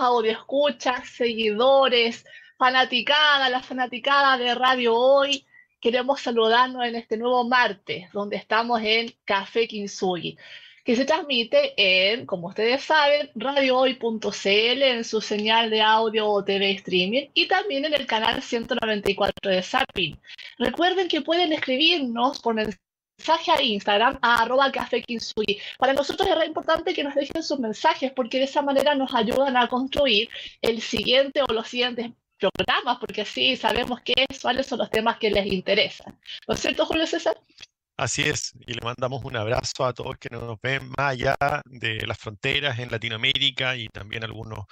audio escuchas, seguidores, fanaticada, la fanaticada de Radio Hoy. Queremos saludarnos en este nuevo martes, donde estamos en Café Kinsugi, que se transmite en, como ustedes saben, radiohoy.cl en su señal de audio o TV streaming y también en el canal 194 de Zapping. Recuerden que pueden escribirnos por mensaje a Instagram a arroba café Para nosotros es importante que nos dejen sus mensajes porque de esa manera nos ayudan a construir el siguiente o los siguientes programas, porque así sabemos qué es, cuáles son los temas que les interesan. ¿No es cierto, Julio César? Así es, y le mandamos un abrazo a todos que nos ven más allá de las fronteras en Latinoamérica y también algunos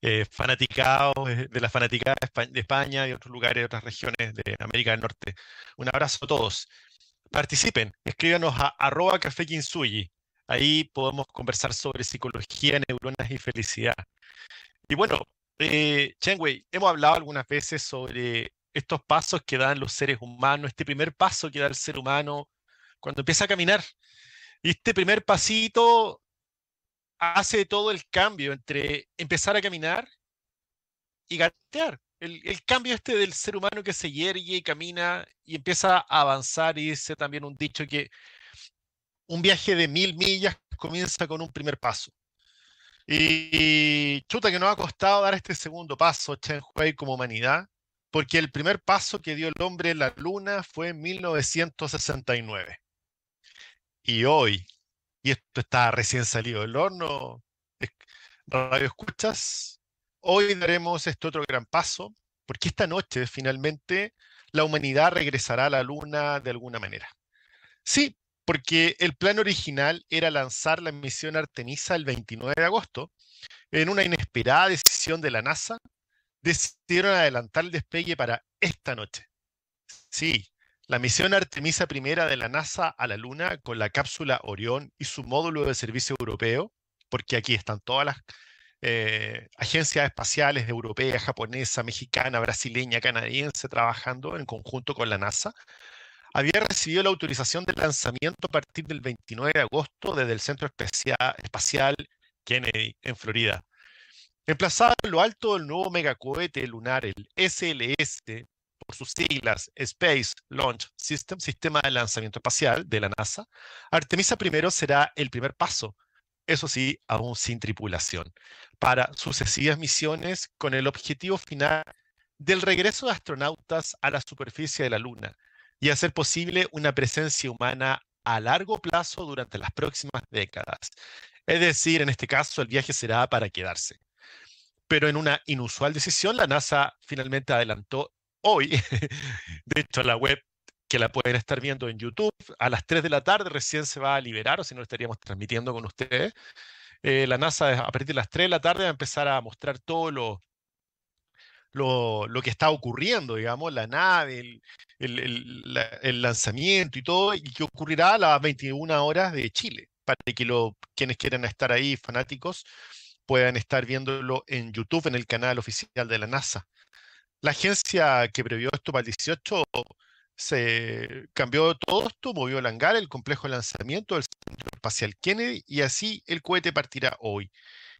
eh, fanaticados eh, de la fanaticada de España y otros lugares otras regiones de América del Norte. Un abrazo a todos. Participen, escríbanos a arroba café Ahí podemos conversar sobre psicología, neuronas y felicidad. Y bueno, eh, Wei, hemos hablado algunas veces sobre estos pasos que dan los seres humanos, este primer paso que da el ser humano cuando empieza a caminar. Y este primer pasito hace todo el cambio entre empezar a caminar y gatear. El, cambio este del ser humano que se yergue y camina y empieza a avanzar y dice también un dicho que un viaje de mil millas comienza con un primer paso. Y chuta que nos ha costado dar este segundo paso, Chen Hui, como humanidad, porque el primer paso que dio el hombre en la luna fue en 1969. Y hoy, y esto está recién salido del horno, radio escuchas, hoy daremos este otro gran paso, porque esta noche finalmente la humanidad regresará a la luna de alguna manera. Sí, porque el plan original era lanzar la misión Artemisa el 29 de agosto. En una inesperada decisión de la NASA, decidieron adelantar el despegue para esta noche. Sí, la misión Artemisa I de la NASA a la Luna con la cápsula Orión y su módulo de servicio europeo, porque aquí están todas las eh, agencias espaciales europeas, japonesa, mexicana, brasileña, canadiense trabajando en conjunto con la NASA, había recibido la autorización de lanzamiento a partir del 29 de agosto desde el Centro Espacial Kennedy en Florida. Emplazado en lo alto del nuevo megacohete lunar, el SLS, por sus siglas Space Launch System, Sistema de Lanzamiento Espacial de la NASA, Artemisa I será el primer paso, eso sí, aún sin tripulación, para sucesivas misiones con el objetivo final del regreso de astronautas a la superficie de la Luna y hacer posible una presencia humana a largo plazo durante las próximas décadas. Es decir, en este caso el viaje será para quedarse. Pero en una inusual decisión, la NASA finalmente adelantó hoy, de hecho la web que la pueden estar viendo en YouTube, a las 3 de la tarde recién se va a liberar, o si no estaríamos transmitiendo con ustedes. Eh, la NASA a partir de las 3 de la tarde va a empezar a mostrar todo lo, lo, lo, que está ocurriendo, digamos, la nave, el, el, lanzamiento y todo, y que ocurrirá a las 21 horas de Chile, para que quienes quieran estar ahí, fanáticos, puedan estar viéndolo en YouTube, en el canal oficial de la NASA. La agencia que previó esto para el 18 se cambió todo esto, movió el hangar, el complejo de lanzamiento del Centro Espacial Kennedy, y así el cohete partirá hoy.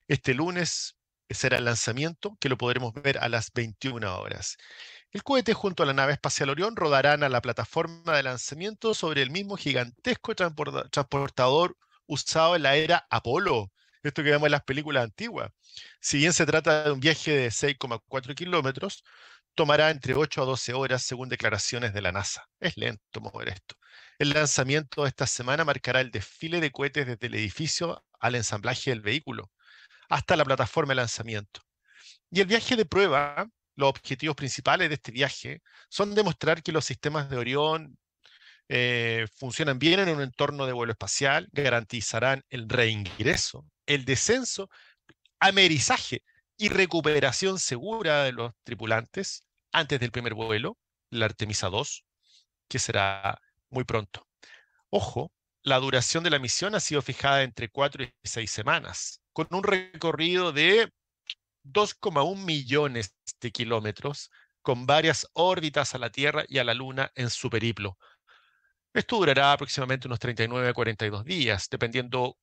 Este lunes será el lanzamiento, que lo podremos ver a las 21 horas. El cohete junto a la nave espacial Orión rodarán a la plataforma de lanzamiento sobre el mismo gigantesco transportador usado en la era Apolo, esto que vemos en las películas antiguas. Si bien se trata de un viaje de 6,4 kilómetros, tomará entre 8 a 12 horas según declaraciones de la NASA. Es lento mover esto. El lanzamiento de esta semana marcará el desfile de cohetes desde el edificio al ensamblaje del vehículo hasta la plataforma de lanzamiento. Y el viaje de prueba, los objetivos principales de este viaje son demostrar que los sistemas de Orión eh, funcionan bien en un entorno de vuelo espacial, garantizarán el reingreso, el descenso, amerizaje y recuperación segura de los tripulantes antes del primer vuelo, la Artemisa 2, que será muy pronto. Ojo, la duración de la misión ha sido fijada entre 4 y 6 semanas con un recorrido de 2,1 millones de kilómetros, con varias órbitas a la Tierra y a la Luna en su periplo. Esto durará aproximadamente unos 39 a 42 días, dependiendo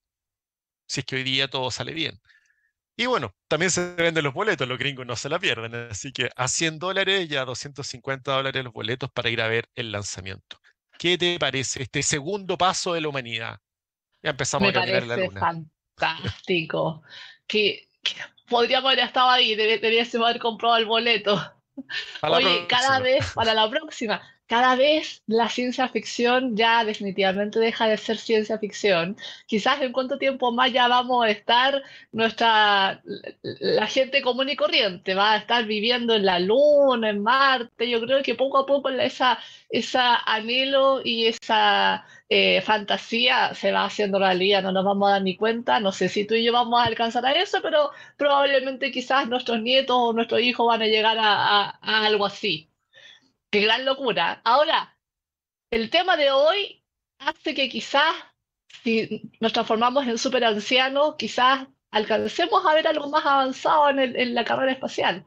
si es que hoy día todo sale bien. Y bueno, también se venden los boletos, los gringos no se la pierden, así que a 100 dólares y a 250 dólares los boletos para ir a ver el lanzamiento. ¿Qué te parece este segundo paso de la humanidad? Ya empezamos Me a caminar la luna. fantástico. Que, que podríamos haber estado ahí, deb- debiésemos haber comprado el boleto. Oye, cada vez, para la próxima, cada vez la ciencia ficción ya definitivamente deja de ser ciencia ficción. Quizás en cuánto tiempo más ya vamos a estar nuestra, la gente común y corriente, va a estar viviendo en la Luna, en Marte. Yo creo que poco a poco esa, esa anhelo y esa eh, fantasía se va haciendo realidad, no nos vamos a dar ni cuenta. No sé si tú y yo vamos a alcanzar a eso, pero probablemente quizás nuestros nietos o nuestros hijos van a llegar a, a- a algo así. Qué gran locura. Ahora, el tema de hoy hace que quizás, si nos transformamos en super ancianos, quizás alcancemos a ver algo más avanzado en, la carrera espacial.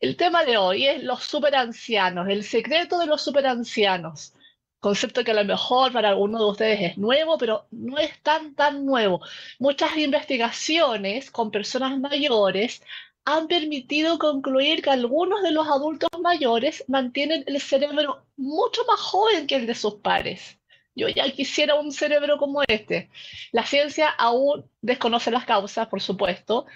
El tema de hoy es los superancianos, el secreto de los superancianos. Concepto que a lo mejor para algunos de ustedes es nuevo, pero no es tan, tan nuevo. Muchas investigaciones con personas mayores han permitido concluir que algunos de los adultos mayores mantienen el cerebro mucho más joven que el de sus pares. Yo ya quisiera un cerebro como este. La ciencia aún desconoce las causas, por supuesto,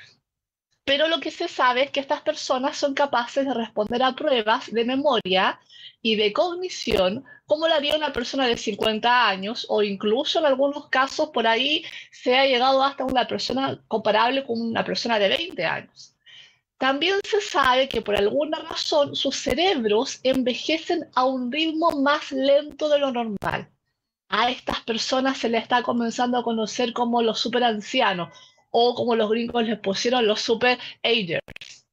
pero lo que se sabe es que estas personas son capaces de responder a pruebas de memoria y de cognición como lo haría una persona de 50 años o incluso en algunos casos por ahí se ha llegado hasta una persona comparable con una persona de 20 años. También se sabe que por alguna razón sus cerebros envejecen a un ritmo más lento de lo normal. A estas personas se les está comenzando a conocer como los superancianos o como los gringos les pusieron los super agers.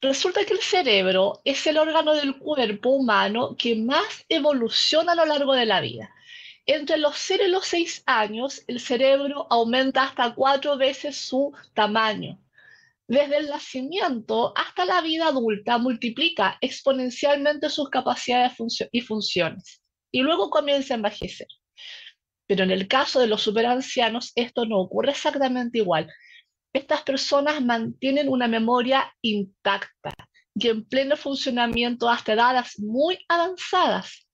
Resulta que el cerebro es el órgano del cuerpo humano que más evoluciona a lo largo de la vida. Entre los 0 y los 6 años, el cerebro aumenta hasta cuatro veces su tamaño. Desde el nacimiento hasta la vida adulta multiplica exponencialmente sus capacidades y funciones y luego comienza a envejecer. Pero en el caso de los superancianos esto no ocurre exactamente igual. Estas personas mantienen una memoria intacta y en pleno funcionamiento hasta edades muy avanzadas.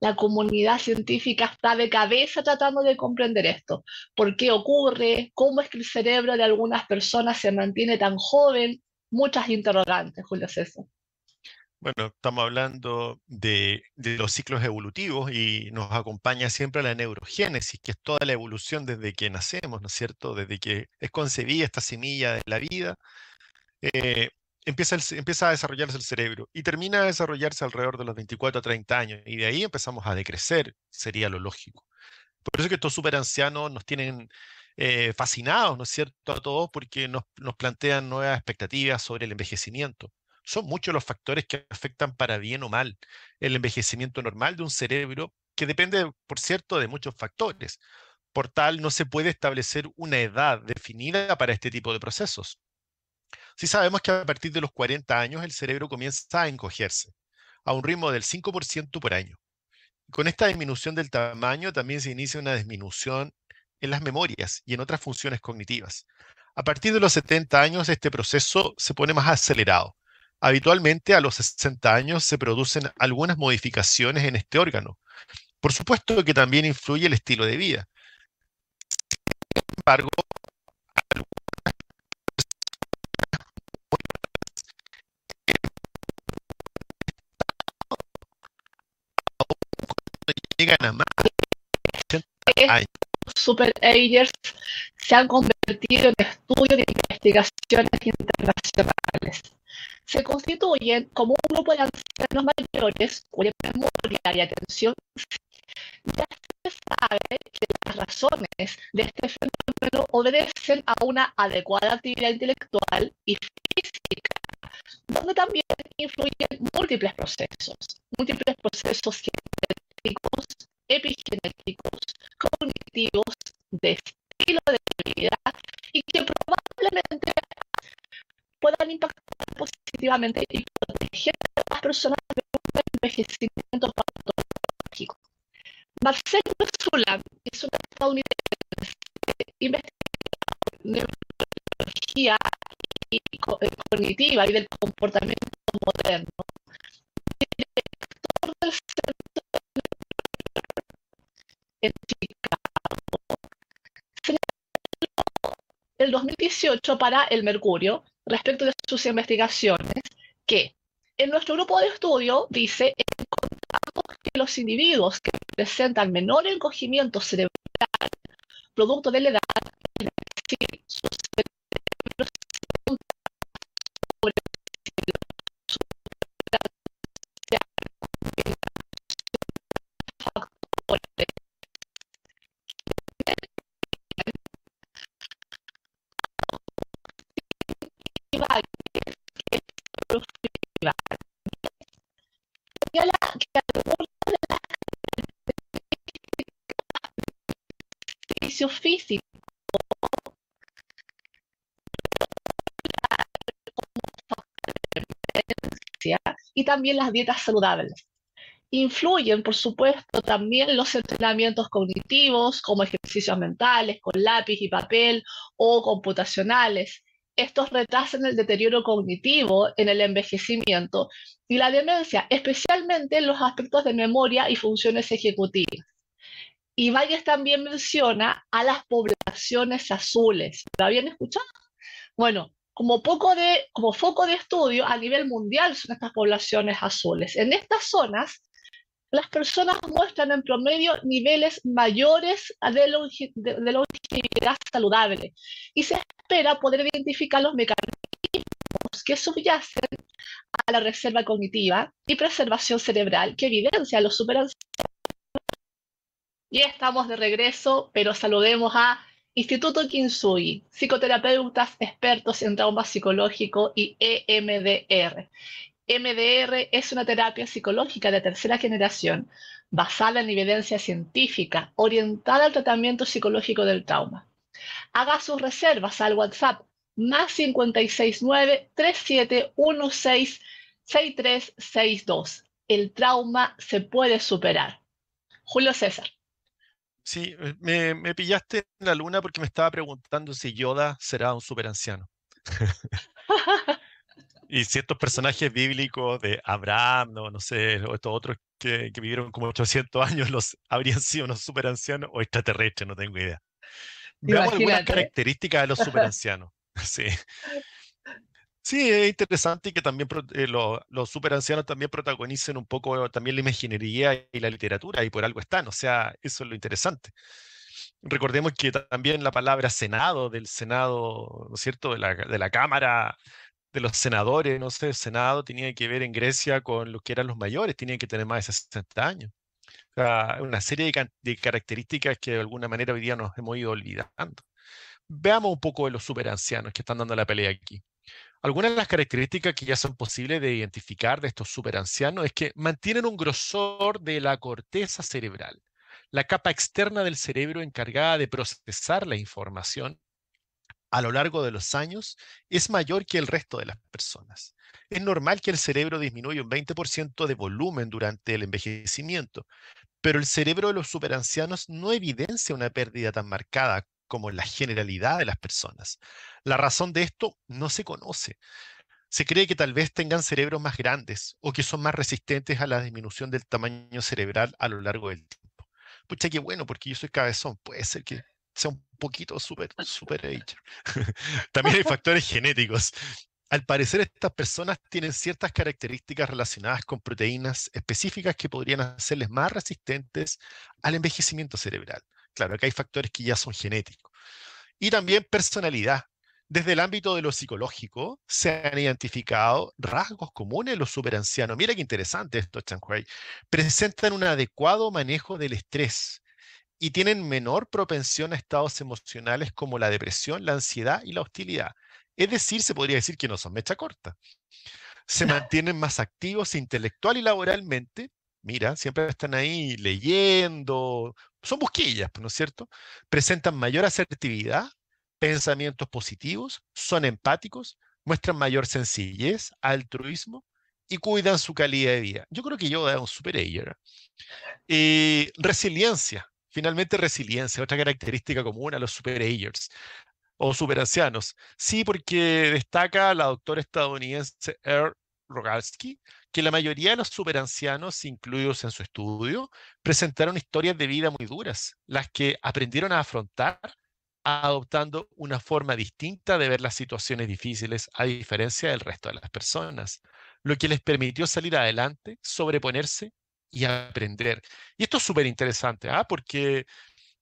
La comunidad científica está de cabeza tratando de comprender esto. ¿Por qué ocurre? ¿Cómo es que el cerebro de algunas personas se mantiene tan joven? Muchas interrogantes, Julio César. Bueno, estamos hablando de, los ciclos evolutivos y nos acompaña siempre la neurogénesis, que es toda la evolución desde que nacemos, ¿no es cierto? Desde que es concebida esta semilla de la vida, eh, empieza, a desarrollarse el cerebro y termina a desarrollarse alrededor de los 24 a 30 años y de ahí empezamos a decrecer, sería lo lógico. Por eso que estos superancianos nos tienen eh, fascinados, ¿no es cierto?, a todos porque nos plantean nuevas expectativas sobre el envejecimiento. Son muchos los factores que afectan para bien o mal el envejecimiento normal de un cerebro que depende, por cierto, de muchos factores. Por tal, no se puede establecer una edad definida para este tipo de procesos. Sí sabemos que a partir de los 40 años el cerebro comienza a encogerse a un ritmo del 5% por año. Con esta disminución del tamaño también se inicia una disminución en las memorias y en otras funciones cognitivas. A partir de los 70 años este proceso se pone más acelerado. Habitualmente a los 60 años se producen algunas modificaciones en este órgano. Por supuesto que también influye el estilo de vida. Sin embargo, llegan a más de 80 años. Super Agers se han convertido en estudios de investigaciones internacionales. Se constituyen como un grupo de ancianos mayores cuya memoria y atención ya se sabe que las razones de este fenómeno obedecen a una adecuada actividad intelectual y física, donde también influyen múltiples procesos, múltiples procesos genéticos, epigenéticos, cognitivos, de estilo de vida y que probablemente puedan impactar positivamente y proteger a las personas de un envejecimiento patológico. Marcelo Zulan es un estadounidense investigador en neurología y, eh, cognitiva y del comportamiento moderno, el 2018 para el Mercurio respecto de sus investigaciones que en nuestro grupo de estudio dice encontramos que los individuos que presentan menor encogimiento cerebral producto de la edad, también las dietas saludables. Influyen, por supuesto, también los entrenamientos cognitivos, como ejercicios mentales, con lápiz y papel o computacionales. Estos retrasan el deterioro cognitivo en el envejecimiento y la demencia, especialmente en los aspectos de memoria y funciones ejecutivas. Y Valles también menciona a las poblaciones azules. ¿Lo habían escuchado? Bueno, como, poco de, como foco de estudio a nivel mundial son estas poblaciones azules. En estas zonas, las personas muestran en promedio niveles mayores de, longevidad saludable y se espera poder identificar los mecanismos que subyacen a la reserva cognitiva y preservación cerebral que evidencia los superancianos y estamos de regreso, pero saludemos a Instituto Kinsui, psicoterapeutas expertos en trauma psicológico y EMDR. MDR es una terapia psicológica de tercera generación basada en evidencia científica orientada al tratamiento psicológico del trauma. Haga sus reservas al WhatsApp más 569 3716 6362. El trauma se puede superar. Julio César. Sí, me, me, pillaste en la luna porque me estaba preguntando si Yoda será un superanciano. y si estos personajes bíblicos de Abraham, no, no sé, o estos otros que, que, vivieron como 800 años, los habrían sido unos superancianos o extraterrestres, no tengo idea. Veamos algunas características de los superancianos. sí. Sí, es interesante que también eh, los superancianos también protagonicen un poco también la imaginería y la literatura, y por algo están, o sea, eso es lo interesante. Recordemos que también la palabra Senado, del Senado, ¿no es cierto?, de la, de la Cámara de los senadores, no sé, Senado tenía que ver en Grecia con los que eran los mayores, tenían que tener más de 60 años. O sea, una serie de, de características que de alguna manera hoy día nos hemos ido olvidando. Veamos un poco de los superancianos que están dando la pelea aquí. Algunas de las características que ya son posibles de identificar de estos superancianos es que mantienen un grosor de la corteza cerebral, la capa externa del cerebro encargada de procesar la información a lo largo de los años es mayor que el resto de las personas. Es normal que el cerebro disminuya un 20% de volumen durante el envejecimiento, pero el cerebro de los superancianos no evidencia una pérdida tan marcada como la generalidad de las personas. La razón de esto no se conoce. Se cree que tal vez tengan cerebros más grandes o que son más resistentes a la disminución del tamaño cerebral a lo largo del tiempo. Pucha, qué bueno, porque yo soy cabezón. Puede ser que sea un poquito super, super age. También hay factores genéticos. Al parecer, estas personas tienen ciertas características relacionadas con proteínas específicas que podrían hacerles más resistentes al envejecimiento cerebral. Claro, acá hay factores que ya son genéticos. Y también personalidad. Desde el ámbito de lo psicológico se han identificado rasgos comunes en los superancianos. Mira qué interesante esto, Chanhuay. Presentan un adecuado manejo del estrés y tienen menor propensión a estados emocionales como la depresión, la ansiedad y la hostilidad. Es decir, se podría decir que no son mecha corta. Se mantienen más activos intelectual y laboralmente. Mira, siempre están ahí leyendo, son busquillas, ¿no es cierto? Presentan mayor asertividad, pensamientos positivos, son empáticos, muestran mayor sencillez, altruismo y cuidan su calidad de vida. Yo creo que yo es un super Y resiliencia, finalmente resiliencia, otra característica común a los super o superancianos. Sí, porque destaca la doctora estadounidense Earl Rogalski que la mayoría de los superancianos incluidos en su estudio presentaron historias de vida muy duras, las que aprendieron a afrontar adoptando una forma distinta de ver las situaciones difíciles a diferencia del resto de las personas, lo que les permitió salir adelante, sobreponerse y aprender. Y esto es súper interesante, ¿ah? porque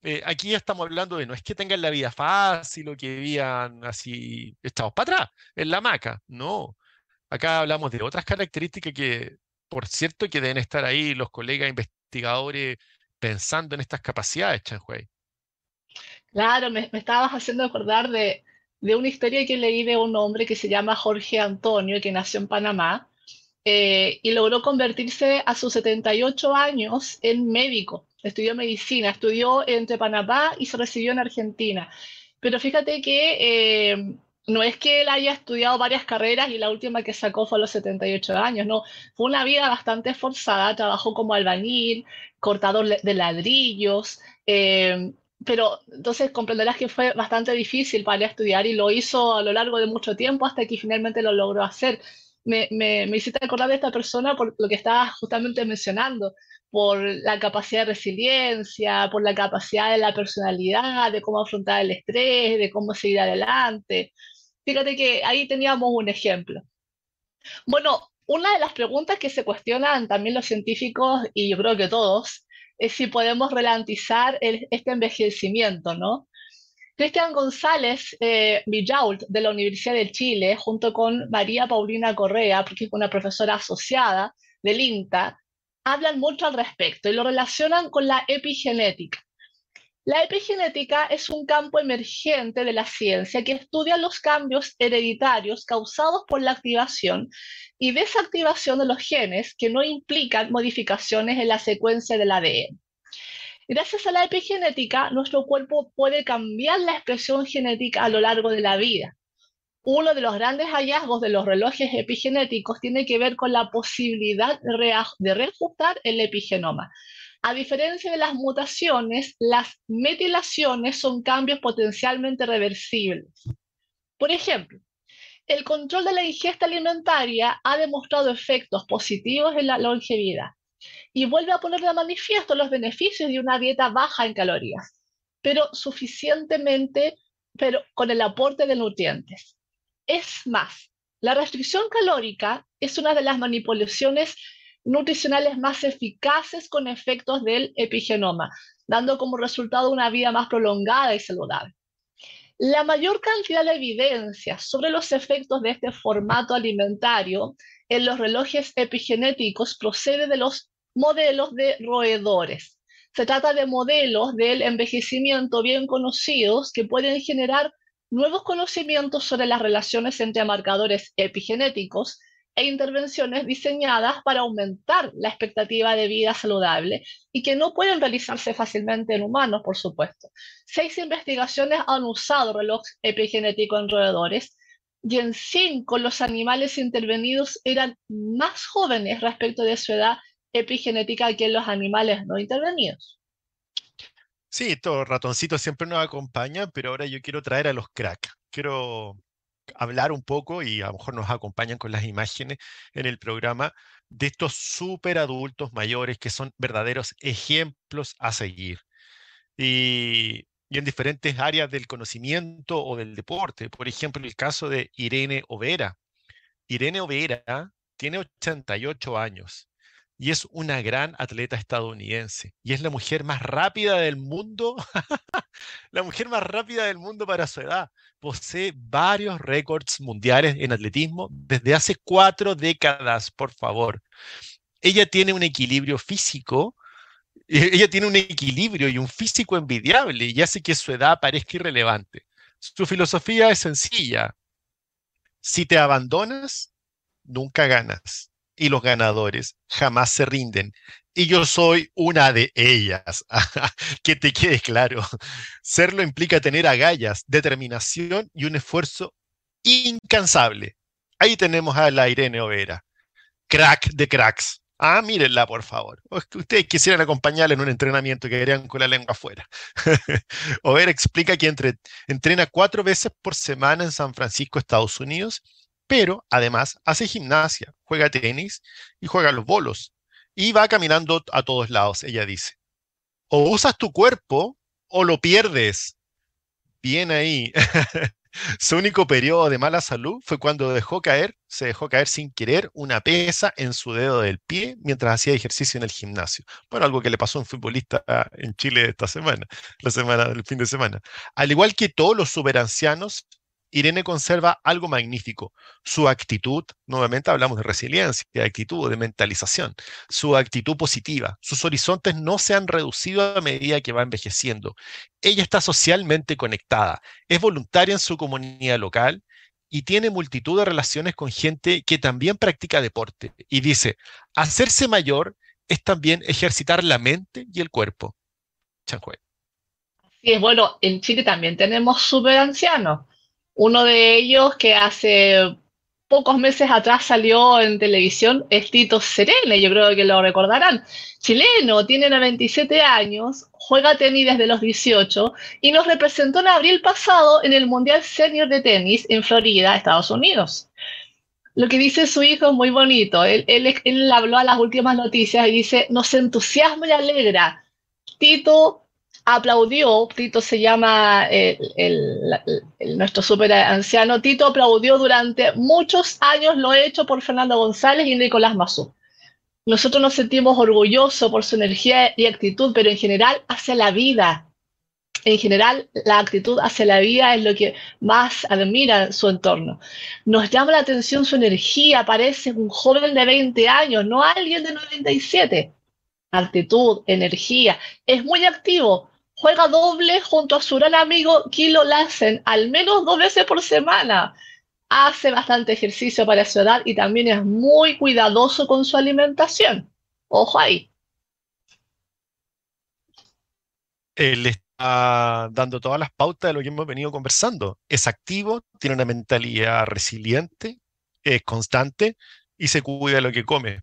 eh, aquí estamos hablando de no es que tengan la vida fácil o que vivan así echados para atrás, en la hamaca, no. Acá hablamos de otras características que, por cierto, que deben estar ahí los colegas investigadores pensando en estas capacidades, Chanhuey. Claro, me, estabas haciendo acordar de, de, una historia que leí de un hombre que se llama Jorge Antonio, que nació en Panamá eh, y logró convertirse a sus 78 años en médico. Estudió medicina, estudió entre Panamá y se recibió en Argentina. Pero fíjate que eh, no es que él haya estudiado varias carreras y la última que sacó fue a los 78 años, no, fue una vida bastante esforzada, trabajó como albañil, cortador de ladrillos, eh, pero entonces comprenderás que fue bastante difícil para él estudiar y lo hizo a lo largo de mucho tiempo hasta que finalmente lo logró hacer. Me, me, me hiciste acordar de esta persona por lo que estabas justamente mencionando, por la capacidad de resiliencia, por la capacidad de la personalidad, de cómo afrontar el estrés, de cómo seguir adelante. Fíjate que ahí teníamos un ejemplo. Bueno, una de las preguntas que se cuestionan también los científicos, y yo creo que todos, es si podemos ralentizar este envejecimiento, ¿no? Cristian González eh, de la Universidad de Chile, junto con María Paulina Correa, porque es una profesora asociada del INTA, hablan mucho al respecto y lo relacionan con la epigenética. La epigenética es un campo emergente de la ciencia que estudia los cambios hereditarios causados por la activación y desactivación de los genes que no implican modificaciones en la secuencia del ADN. Gracias a la epigenética, nuestro cuerpo puede cambiar la expresión genética a lo largo de la vida. Uno de los grandes hallazgos de los relojes epigenéticos tiene que ver con la posibilidad de reajustar el epigenoma, a diferencia de las mutaciones, las metilaciones son cambios potencialmente reversibles. Por ejemplo, el control de la ingesta alimentaria ha demostrado efectos positivos en la longevidad y vuelve a poner de manifiesto los beneficios de una dieta baja en calorías, pero suficientemente, pero con el aporte de nutrientes. Es más, la restricción calórica es una de las manipulaciones nutricionales más eficaces con efectos del epigenoma, dando como resultado una vida más prolongada y saludable. La mayor cantidad de evidencia sobre los efectos de este formato alimentario en los relojes epigenéticos procede de los modelos de roedores. Se trata de modelos del envejecimiento bien conocidos que pueden generar nuevos conocimientos sobre las relaciones entre marcadores epigenéticos e intervenciones diseñadas para aumentar la expectativa de vida saludable y que no pueden realizarse fácilmente en humanos, por supuesto. Seis investigaciones han usado reloj epigenético en roedores y en cinco los animales intervenidos eran más jóvenes respecto de su edad epigenética que los animales no intervenidos. Sí, estos ratoncitos siempre nos acompañan, pero ahora yo quiero traer a los crack. Quiero hablar un poco y a lo mejor nos acompañan con las imágenes en el programa de estos super adultos mayores que son verdaderos ejemplos a seguir. Y, en diferentes áreas del conocimiento o del deporte. Por ejemplo, el caso de Irene Overa. Irene Overa tiene 88 años y es una gran atleta estadounidense y es la mujer más rápida del mundo, la mujer más rápida del mundo para su edad. Posee varios récords mundiales en atletismo desde hace cuatro décadas, por favor. Ella tiene un equilibrio físico, e-, ella tiene un equilibrio y un físico envidiable y hace que su edad parezca irrelevante. Su filosofía es sencilla. Si te abandonas, nunca ganas y los ganadores jamás se rinden. Y yo soy una de ellas. que te quede claro. Serlo implica tener agallas, determinación y un esfuerzo incansable. Ahí tenemos a la Irene Overa, crack de cracks. Ah, mírenla, por favor. Ustedes quisieran acompañarla en un entrenamiento que querían con la lengua afuera. Over explica que entre, entrena cuatro veces por semana en San Francisco, Estados Unidos, pero además hace gimnasia, juega tenis y juega los bolos. Y va caminando a todos lados, ella dice. O usas tu cuerpo o lo pierdes. Bien ahí. Su único periodo de mala salud fue cuando dejó caer, se dejó caer sin querer una pesa en su dedo del pie mientras hacía ejercicio en el gimnasio. Bueno, algo que le pasó a un futbolista en Chile esta semana, la semana del fin de semana. Al igual que todos los superancianos, Irene conserva algo magnífico, su actitud, nuevamente hablamos de resiliencia, de actitud, de mentalización, su actitud positiva, sus horizontes no se han reducido a medida que va envejeciendo. Ella está socialmente conectada, es voluntaria en su comunidad local y tiene multitud de relaciones con gente que también practica deporte. Y dice, hacerse mayor es también ejercitar la mente y el cuerpo. Chanjue. Sí, bueno, en Chile también tenemos superancianos uno de ellos que hace pocos meses atrás salió en televisión es Tito Serene, yo creo que lo recordarán. Chileno, tiene 97 años, juega tenis desde los 18 y nos representó en abril pasado en el Mundial Senior de Tenis en Florida, Estados Unidos. Lo que dice su hijo es muy bonito. Él, él, él habló a las últimas noticias y dice, nos entusiasma y alegra. Tito aplaudió, Tito se llama nuestro super anciano, Tito aplaudió durante muchos años lo hecho por Fernando González y Nicolás Mazú. Nosotros nos sentimos orgullosos por su energía y actitud, pero en general hacia la vida. En general, la actitud hacia la vida es lo que más admira su entorno. Nos llama la atención su energía, parece un joven de 20 años, no alguien de 97 actitud, energía, es muy activo, juega doble junto a su gran amigo Kilo Lassen, al menos dos veces por semana. Hace bastante ejercicio para su edad y también es muy cuidadoso con su alimentación. Ojo ahí. Él está dando todas las pautas de lo que hemos venido conversando. Es activo, tiene una mentalidad resiliente, es constante y se cuida de lo que come.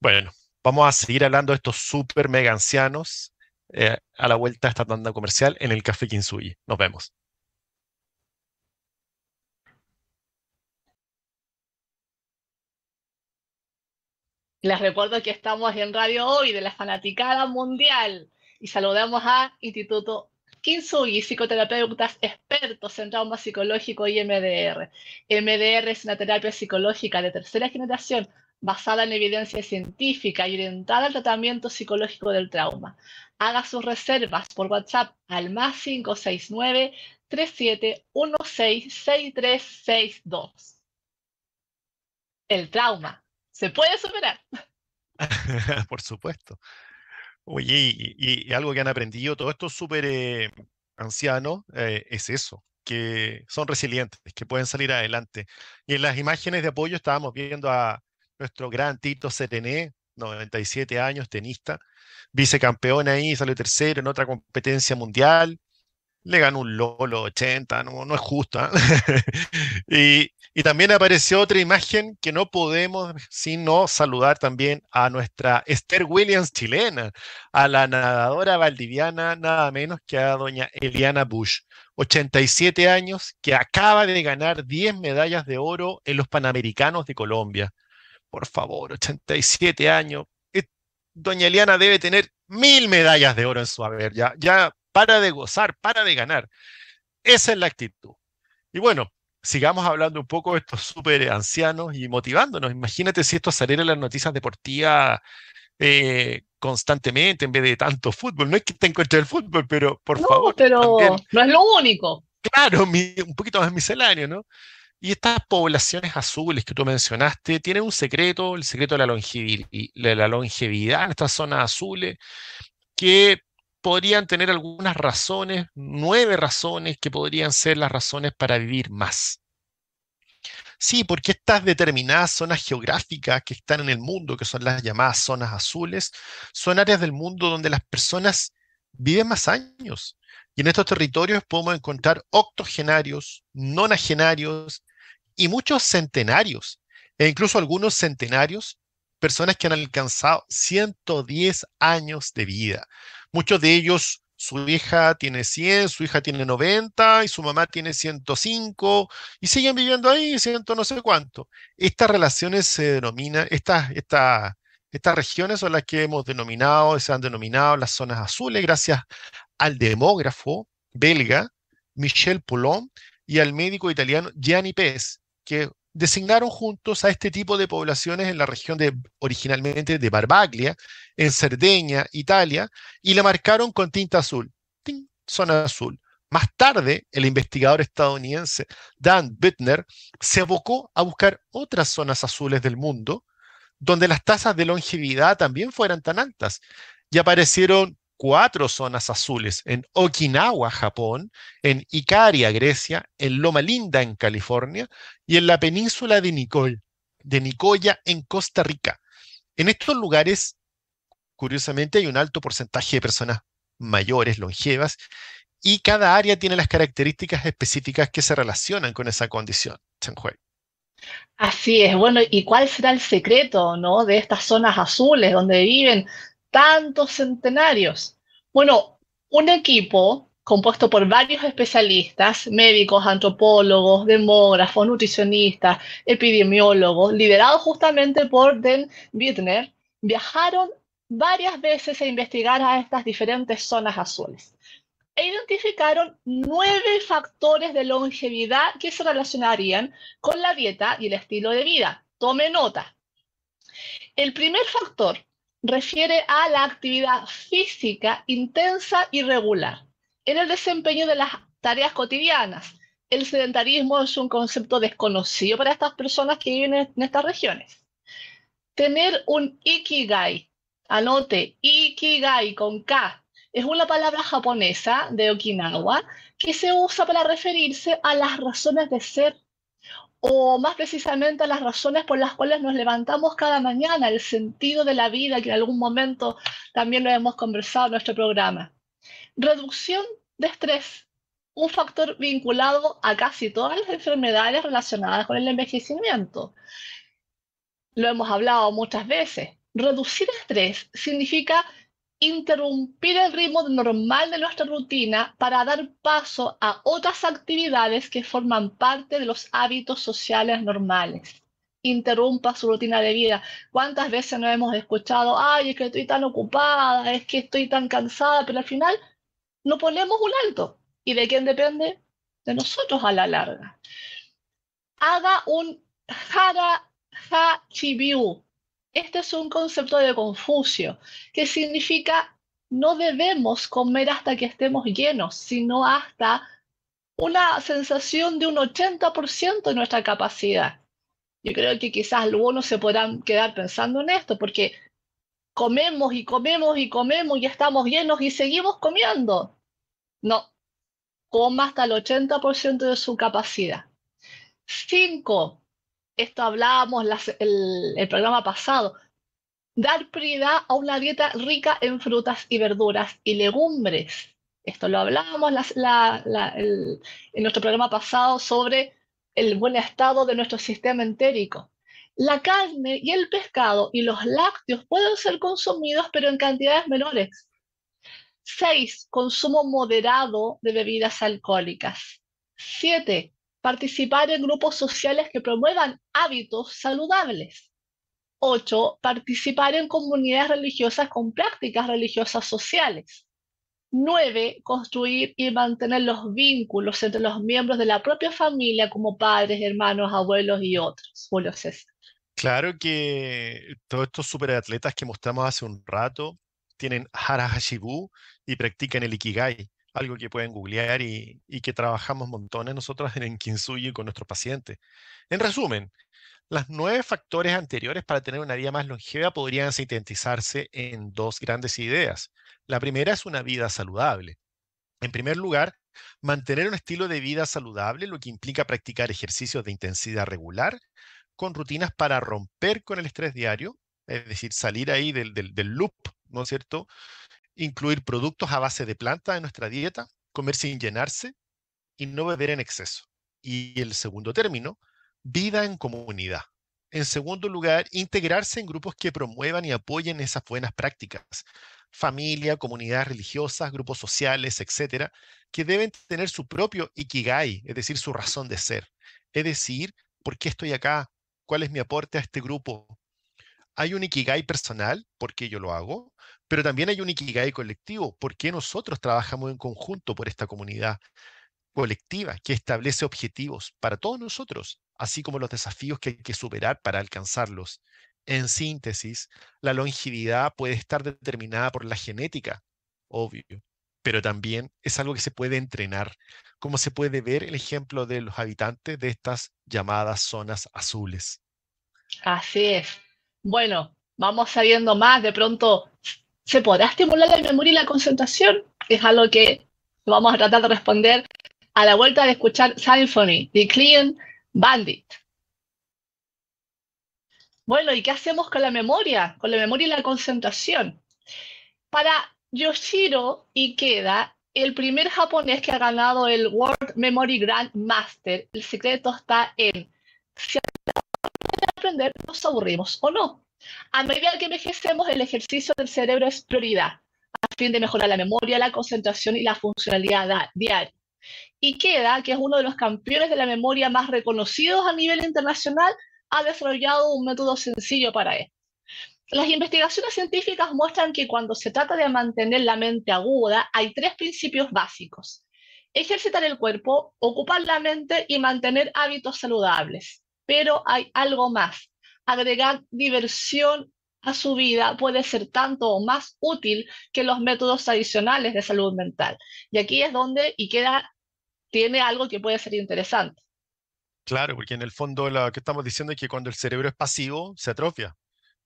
Bueno, vamos a seguir hablando de estos super mega ancianos eh, a la vuelta de esta tanda comercial en el Café Kinsuyi. Nos vemos. Les recuerdo que estamos en Radio Hoy de la Fanaticada Mundial y saludamos a Instituto Kinsugi, psicoterapeutas expertos en trauma psicológico y MDR. MDR es una terapia psicológica de tercera generación basada en evidencia científica y orientada al tratamiento psicológico del trauma. Haga sus reservas por WhatsApp al más 569 37166362. El trauma se puede superar. por supuesto. Oye, y, algo que han aprendido todos estos súper eh, ancianos eh, es eso, que son resilientes, que pueden salir adelante. Y en las imágenes de apoyo estábamos viendo a, nuestro gran Tito Serené, 97 años, tenista, vicecampeón ahí, salió tercero en otra competencia mundial, le ganó un Lolo 80, no, no es justa. y, y, también apareció otra imagen que no podemos sino saludar también a nuestra Esther Williams chilena, a la nadadora valdiviana, nada menos que a doña Eliana Bush, 87 años, que acaba de ganar 10 medallas de oro en los Panamericanos de Colombia por favor, 87 años. Doña Eliana debe tener mil medallas de oro en su haber. Ya, ya para de gozar, para de ganar. Esa es la actitud. Y bueno, sigamos hablando un poco de estos súper ancianos y motivándonos. Imagínate si esto saliera en las noticias deportivas eh, constantemente en vez de tanto fútbol. No es que esté en contra del fútbol, pero por favor. Pero no es lo único. Claro, un poquito más misceláneo, ¿no? Y estas poblaciones azules que tú mencionaste tienen un secreto, el secreto de la longevidad, de en estas zonas azules, que podrían tener algunas razones, nueve razones que podrían ser las razones para vivir más. Sí, porque estas determinadas zonas geográficas que están en el mundo, que son las llamadas zonas azules, son áreas del mundo donde las personas viven más años. Y en estos territorios podemos encontrar octogenarios, nonagenarios y muchos centenarios, e incluso algunos centenarios personas que han alcanzado 110 años de vida. Muchos de ellos, su hija tiene 100, su hija tiene 90 y su mamá tiene 105 y siguen viviendo ahí, ciento no sé cuánto. Estas relaciones se denominan, estas, estas, estas regiones son las que hemos denominado, se han denominado las zonas azules gracias al demógrafo belga Michel Poulon y al médico italiano Gianni Pes, que designaron juntos a este tipo de poblaciones en la región de, originalmente de Barbaglia, en Cerdeña, Italia, y la marcaron con tinta azul, zona azul. Más tarde, el investigador estadounidense Dan Bittner se abocó a buscar otras zonas azules del mundo donde las tasas de longevidad también fueran tan altas. Y aparecieron cuatro zonas azules en Okinawa, Japón, en Icaria, Grecia, en Loma Linda, en California, y en la península de, Nicoya, en Costa Rica. En estos lugares, curiosamente, hay un alto porcentaje de personas mayores, longevas, y cada área tiene las características específicas que se relacionan con esa condición. Así es, bueno, ¿y cuál será el secreto, ¿no? de estas zonas azules donde viven tantos centenarios? Bueno, un equipo compuesto por varios especialistas, médicos, antropólogos, demógrafos, nutricionistas, epidemiólogos, liderados justamente por Den Wittner, viajaron varias veces a investigar a estas diferentes zonas azules e identificaron nueve factores de longevidad que se relacionarían con la dieta y el estilo de vida. Tome nota. El primer factor refiere a la actividad física intensa y regular en el desempeño de las tareas cotidianas. El sedentarismo es un concepto desconocido para estas personas que viven en estas regiones. Tener un ikigai, anote, ikigai con K, es una palabra japonesa de Okinawa que se usa para referirse a las razones de ser o más precisamente las razones por las cuales nos levantamos cada mañana, el sentido de la vida que en algún momento también lo hemos conversado en nuestro programa. Reducción de estrés, un factor vinculado a casi todas las enfermedades relacionadas con el envejecimiento. Lo hemos hablado muchas veces. Reducir estrés significa interrumpir el ritmo normal de nuestra rutina para dar paso a otras actividades que forman parte de los hábitos sociales normales. Interrumpa su rutina de vida. ¿Cuántas veces nos hemos escuchado, ay, es que estoy tan ocupada, es que estoy tan cansada, pero al final no ponemos un alto? ¿Y de quién depende? De nosotros a la larga. Haga un hara ha chibiu, este es un concepto de Confucio, que significa no debemos comer hasta que estemos llenos, sino hasta una sensación de un 80% de nuestra capacidad. Yo creo que quizás algunos se podrán quedar pensando en esto, porque comemos y comemos y comemos y estamos llenos y seguimos comiendo. No, coma hasta el 80% de su capacidad. Cinco, esto hablábamos el, programa pasado, dar prioridad a una dieta rica en frutas y verduras y legumbres. Esto lo hablábamos en nuestro programa pasado sobre el buen estado de nuestro sistema entérico. La carne y el pescado y los lácteos pueden ser consumidos, pero en cantidades menores. 6. Consumo moderado de bebidas alcohólicas. 7 participar en grupos sociales que promuevan hábitos saludables. 8. Participar en comunidades religiosas con prácticas religiosas sociales. 9. Construir y mantener los vínculos entre los miembros de la propia familia como padres, hermanos, abuelos y otros. Julio César. Claro que todos estos superatletas que mostramos hace un rato tienen hara y practican el ikigai algo que pueden googlear y, que trabajamos montones nosotros en Kinsuyi con nuestros pacientes. En resumen, las nueve factores anteriores para tener una vida más longeva podrían sintetizarse en dos grandes ideas. La primera es una vida saludable. En primer lugar, mantener un estilo de vida saludable, lo que implica practicar ejercicios de intensidad regular, con rutinas para romper con el estrés diario, es decir, salir ahí del, loop, ¿no es cierto? Incluir productos a base de planta en nuestra dieta, comer sin llenarse y no beber en exceso. Y el segundo término, vida en comunidad. en segundo lugar, integrarse en grupos que promuevan y apoyen esas buenas prácticas. Familia, comunidades religiosas, grupos sociales, etcétera, que deben tener su propio ikigai, es decir, su razón de ser. Es decir, ¿por qué estoy acá? ¿Cuál es mi aporte a este grupo? Hay un ikigai personal, ¿por qué yo lo hago? Pero también hay un ikigai colectivo, ¿por qué nosotros trabajamos en conjunto por esta comunidad colectiva que establece objetivos para todos nosotros, así como los desafíos que hay que superar para alcanzarlos? En síntesis, la longevidad puede estar determinada por la genética, obvio, pero también es algo que se puede entrenar, como se puede ver el ejemplo de los habitantes de estas llamadas zonas azules. Así es. Bueno, vamos sabiendo más, de pronto, ¿se podrá estimular la memoria y la concentración? Es algo que vamos a tratar de responder a la vuelta de escuchar Symphony de Clean Bandit. Bueno, ¿y qué hacemos con la memoria? Con la memoria y la concentración. Para Yoshiro Ikeda, el primer japonés que ha ganado el World Memory Grand Master, el secreto está en si aprender nos aburrimos o no. A medida que envejecemos, el ejercicio del cerebro es prioridad a fin de mejorar la memoria, la concentración y la funcionalidad diaria. Ikeda, que es uno de los campeones de la memoria más reconocidos a nivel internacional, ha desarrollado un método sencillo para esto. Las investigaciones científicas muestran que cuando se trata de mantener la mente aguda, hay tres principios básicos. Ejercitar el cuerpo, ocupar la mente y mantener hábitos saludables. Pero hay algo más. Agregar diversión a su vida puede ser tanto o más útil que los métodos tradicionales de salud mental. Y aquí es donde Ikeda tiene algo que puede ser interesante. Claro, porque en el fondo lo que estamos diciendo es que cuando el cerebro es pasivo, se atrofia.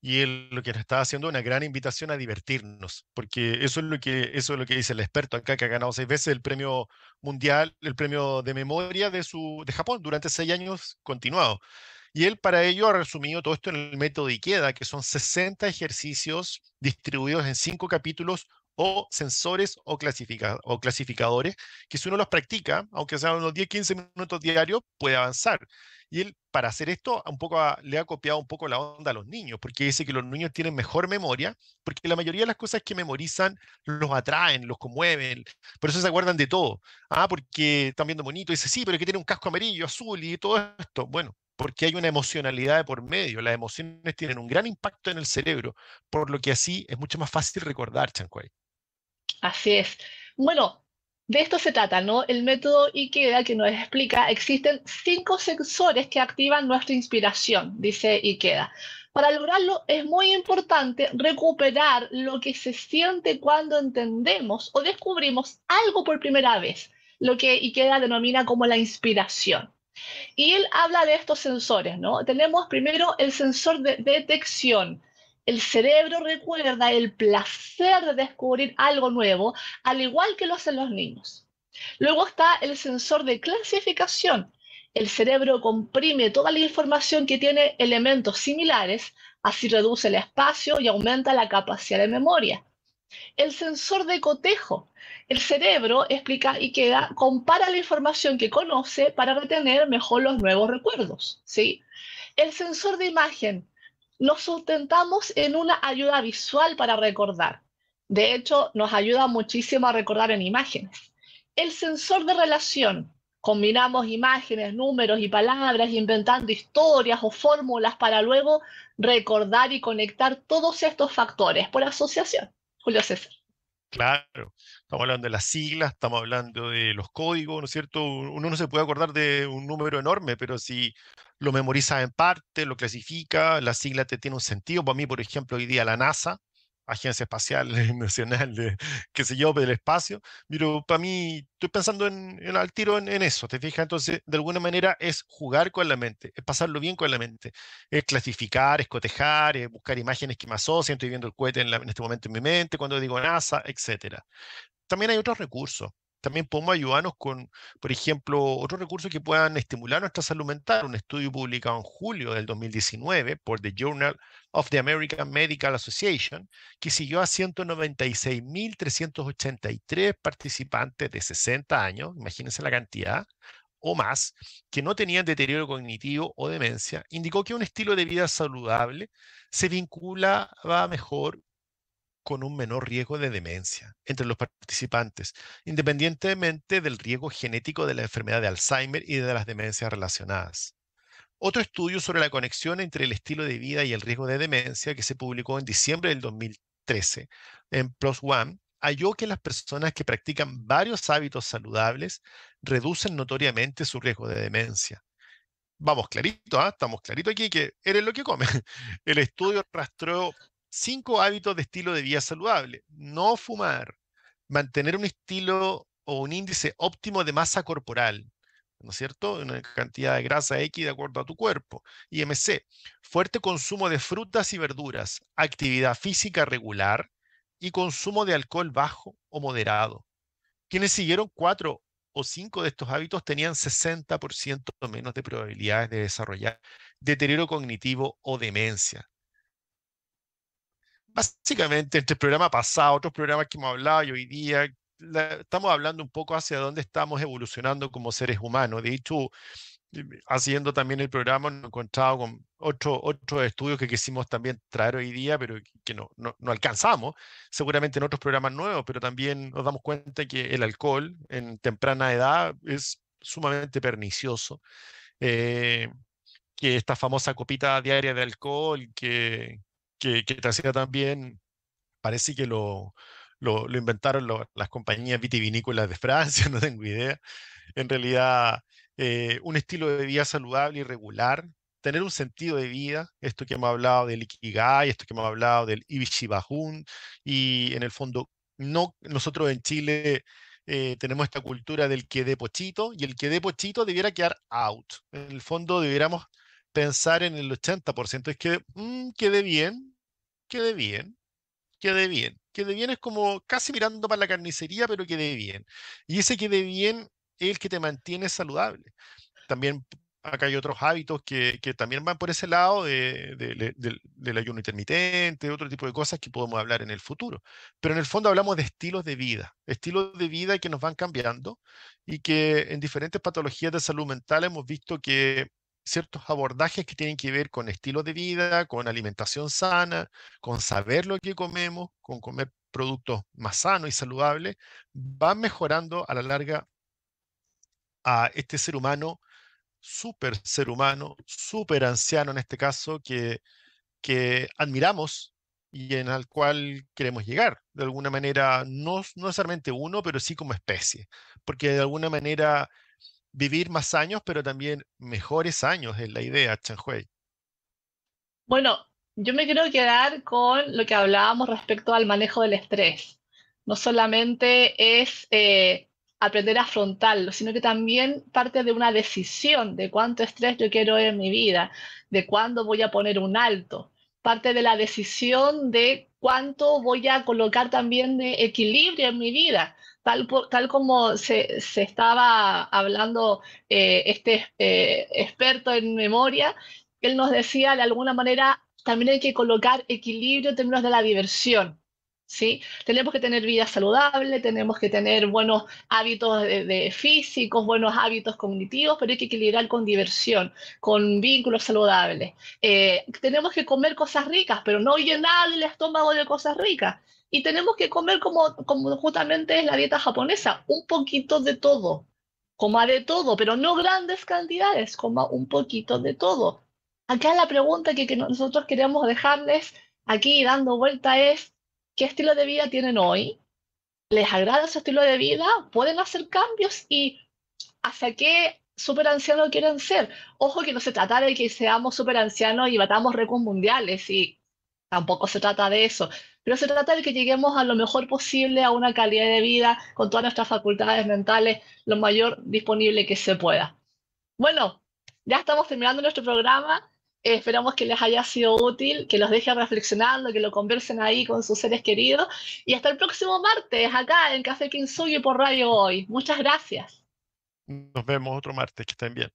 Y él lo que nos está haciendo es una gran invitación a divertirnos, porque eso es lo que, eso es lo que dice el experto acá, que ha ganado seis veces el premio mundial, el premio de memoria de, su, de Japón durante seis años continuados. Y él para ello ha resumido todo esto en el método IKEDA, que son 60 ejercicios distribuidos en cinco capítulos o sensores o, clasificadores, que si uno los practica, aunque sean unos 10, 15 minutos diarios, puede avanzar. Y él, para hacer esto, un poco le ha copiado un poco la onda a los niños, porque dice que los niños tienen mejor memoria, porque la mayoría de las cosas que memorizan los atraen, los conmueven, por eso se acuerdan de todo. Ah, porque están viendo bonito, dice, sí, pero que tiene un casco amarillo, azul y todo esto. Bueno, porque hay una emocionalidad de por medio. Las emociones tienen un gran impacto en el cerebro, por lo que así es mucho más fácil recordar, Chancuay. Así es. Bueno, de esto se trata, ¿no? El método IKEA que nos explica, existen cinco sensores que activan nuestra inspiración, dice IKEA. Para lograrlo es muy importante recuperar lo que se siente cuando entendemos o descubrimos algo por primera vez, lo que IKEA denomina como la inspiración. Y él habla de estos sensores, ¿no? Tenemos primero el sensor de detección, el cerebro recuerda el placer de descubrir algo nuevo, al igual que lo hacen los niños. Luego está el sensor de clasificación. El cerebro comprime toda la información que tiene elementos similares, así reduce el espacio y aumenta la capacidad de memoria. El sensor de cotejo. El cerebro, explica Ikea, compara la información que conoce para retener mejor los nuevos recuerdos. ¿sí? El sensor de imagen nos sustentamos en una ayuda visual para recordar. De hecho, nos ayuda muchísimo a recordar en imágenes. El sensor de relación. Combinamos imágenes, números y palabras, inventando historias o fórmulas para luego recordar y conectar todos estos factores por asociación. Julio César. Claro, estamos hablando de las siglas, estamos hablando de los códigos, ¿no es cierto? Uno no se puede acordar de un número enorme, pero si lo memoriza en parte, lo clasifica, la sigla te tiene un sentido. Para mí, por ejemplo, hoy día la NASA, Agencia Espacial Nacional, de, qué sé yo, del espacio, pero para mí estoy pensando en, en al tiro en, eso, ¿te fijas? Entonces, de alguna manera es jugar con la mente, es pasarlo bien con la mente, es clasificar, es cotejar, es buscar imágenes que me asocian, estoy viendo el cohete en, en este momento en mi mente, cuando digo NASA, etc. También hay otros recursos. También podemos ayudarnos con, por ejemplo, otros recursos que puedan estimular nuestra salud mental. Un estudio publicado en julio del 2019 por The Journal of the American Medical Association, que siguió a 196.383 participantes de 60 años, imagínense la cantidad, o más que no tenían deterioro cognitivo o demencia, indicó que un estilo de vida saludable se vinculaba mejor con un menor riesgo de demencia entre los participantes, independientemente del riesgo genético de la enfermedad de Alzheimer y de las demencias relacionadas. Otro estudio sobre la conexión entre el estilo de vida y el riesgo de demencia, que se publicó en diciembre del 2013 en PLOS ONE, halló que las personas que practican varios hábitos saludables reducen notoriamente su riesgo de demencia. Vamos clarito, ¿ah? estamos clarito aquí que eres lo que come. El estudio rastró cinco hábitos de estilo de vida saludable. No fumar, mantener un estilo o un índice óptimo de masa corporal, ¿no es cierto? Una cantidad de grasa X de acuerdo a tu cuerpo. IMC, fuerte consumo de frutas y verduras, actividad física regular y consumo de alcohol bajo o moderado. Quienes siguieron cuatro o cinco de estos hábitos tenían 60% menos de probabilidades de desarrollar deterioro cognitivo o demencia. Básicamente, entre el programa pasado, otros programas que hemos hablado y hoy día, estamos hablando un poco hacia dónde estamos evolucionando como seres humanos. De hecho, haciendo también el programa, nos encontrado con otros otro estudios que quisimos también traer hoy día, pero que no, no, no, alcanzamos, seguramente en otros programas nuevos, pero también nos damos cuenta que el alcohol en temprana edad es sumamente pernicioso. Eh, que esta famosa copita diaria de alcohol que, que, que te hacía también, parece que lo, lo, inventaron las compañías vitivinícolas de Francia, no tengo idea. En realidad, eh, un estilo de vida saludable y regular, tener un sentido de vida, esto que hemos hablado del Ikigai, esto que hemos hablado del Ibishibahun, y en el fondo, no, nosotros en Chile eh, tenemos esta cultura del que de pochito, y el que de pochito debiera quedar out. En el fondo debiéramos pensar en el 80%, es que mm, quede bien, quede bien, quede bien. Quede bien es como casi mirando para la carnicería, pero quede bien. Y ese quede bien es el que te mantiene saludable. También acá hay otros hábitos que, también van por ese lado de, del ayuno intermitente, otro tipo de cosas que podemos hablar en el futuro. Pero en el fondo hablamos de estilos de vida, estilos de vida que nos van cambiando y que en diferentes patologías de salud mental hemos visto que ciertos abordajes que tienen que ver con estilo de vida, con alimentación sana, con saber lo que comemos, con comer productos más sanos y saludables, van mejorando a la larga a este ser humano, súper ser humano, súper anciano en este caso, que, admiramos y en el cual queremos llegar, de alguna manera, no, no necesariamente uno, pero sí como especie, porque de alguna manera vivir más años, pero también mejores años es la idea, Hui. Bueno, yo me quiero quedar con lo que hablábamos respecto al manejo del estrés. No solamente es eh, aprender a afrontarlo, sino que también parte de una decisión de cuánto estrés yo quiero en mi vida, de cuándo voy a poner un alto, parte de la decisión de cuánto voy a colocar también de equilibrio en mi vida tal, como se, estaba hablando eh, este eh, experto en memoria, él nos decía de alguna manera, también hay que colocar equilibrio en términos de la diversión. ¿Sí? Tenemos que tener vida saludable, tenemos que tener buenos hábitos de, físicos, buenos hábitos cognitivos, pero hay que equilibrar con diversión, con vínculos saludables. Eh, tenemos que comer cosas ricas, pero no llenar el estómago de cosas ricas y tenemos que comer como, como justamente es la dieta japonesa, un poquito de todo, coma de todo, pero no grandes cantidades, coma un poquito de todo. Acá la pregunta que, que nosotros queremos dejarles aquí dando vuelta es, ¿qué estilo de vida tienen hoy? ¿Les agrada su estilo de vida? ¿Pueden hacer cambios? ¿Y hacia qué super ancianos quieren ser? Ojo que no se trata de que seamos super ancianos y batamos récords mundiales, y tampoco se trata de eso pero se trata de que lleguemos a lo mejor posible a una calidad de vida con todas nuestras facultades mentales lo mayor disponible que se pueda. Bueno, ya estamos terminando nuestro programa. Esperamos que les haya sido útil, que los deje reflexionando, que lo conversen ahí con sus seres queridos. Y hasta el próximo martes, acá en Café Kinsugi por Radio Hoy. Muchas gracias. Nos vemos otro martes, que estén bien.